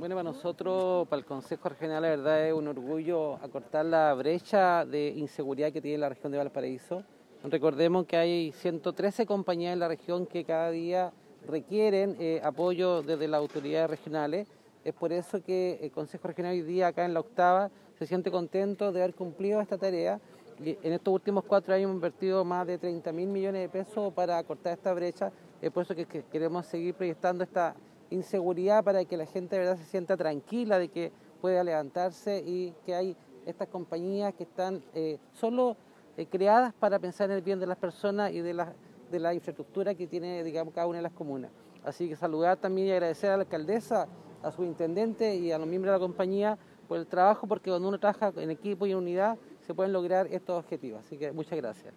Bueno, para nosotros, para el Consejo Regional, la verdad es un orgullo acortar la brecha de inseguridad que tiene la región de Valparaíso. Recordemos que hay 113 compañías en la región que cada día requieren eh, apoyo desde las autoridades regionales. Es por eso que el Consejo Regional hoy día acá en la octava se siente contento de haber cumplido esta tarea. En estos últimos cuatro años hemos invertido más de 30 mil millones de pesos para acortar esta brecha. Es por eso que queremos seguir proyectando esta inseguridad para que la gente de verdad se sienta tranquila de que pueda levantarse y que hay estas compañías que están eh, solo eh, creadas para pensar en el bien de las personas y de la, de la infraestructura que tiene digamos, cada una de las comunas. Así que saludar también y agradecer a la alcaldesa, a su intendente y a los miembros de la compañía por el trabajo, porque cuando uno trabaja en equipo y en unidad se pueden lograr estos objetivos. Así que muchas gracias.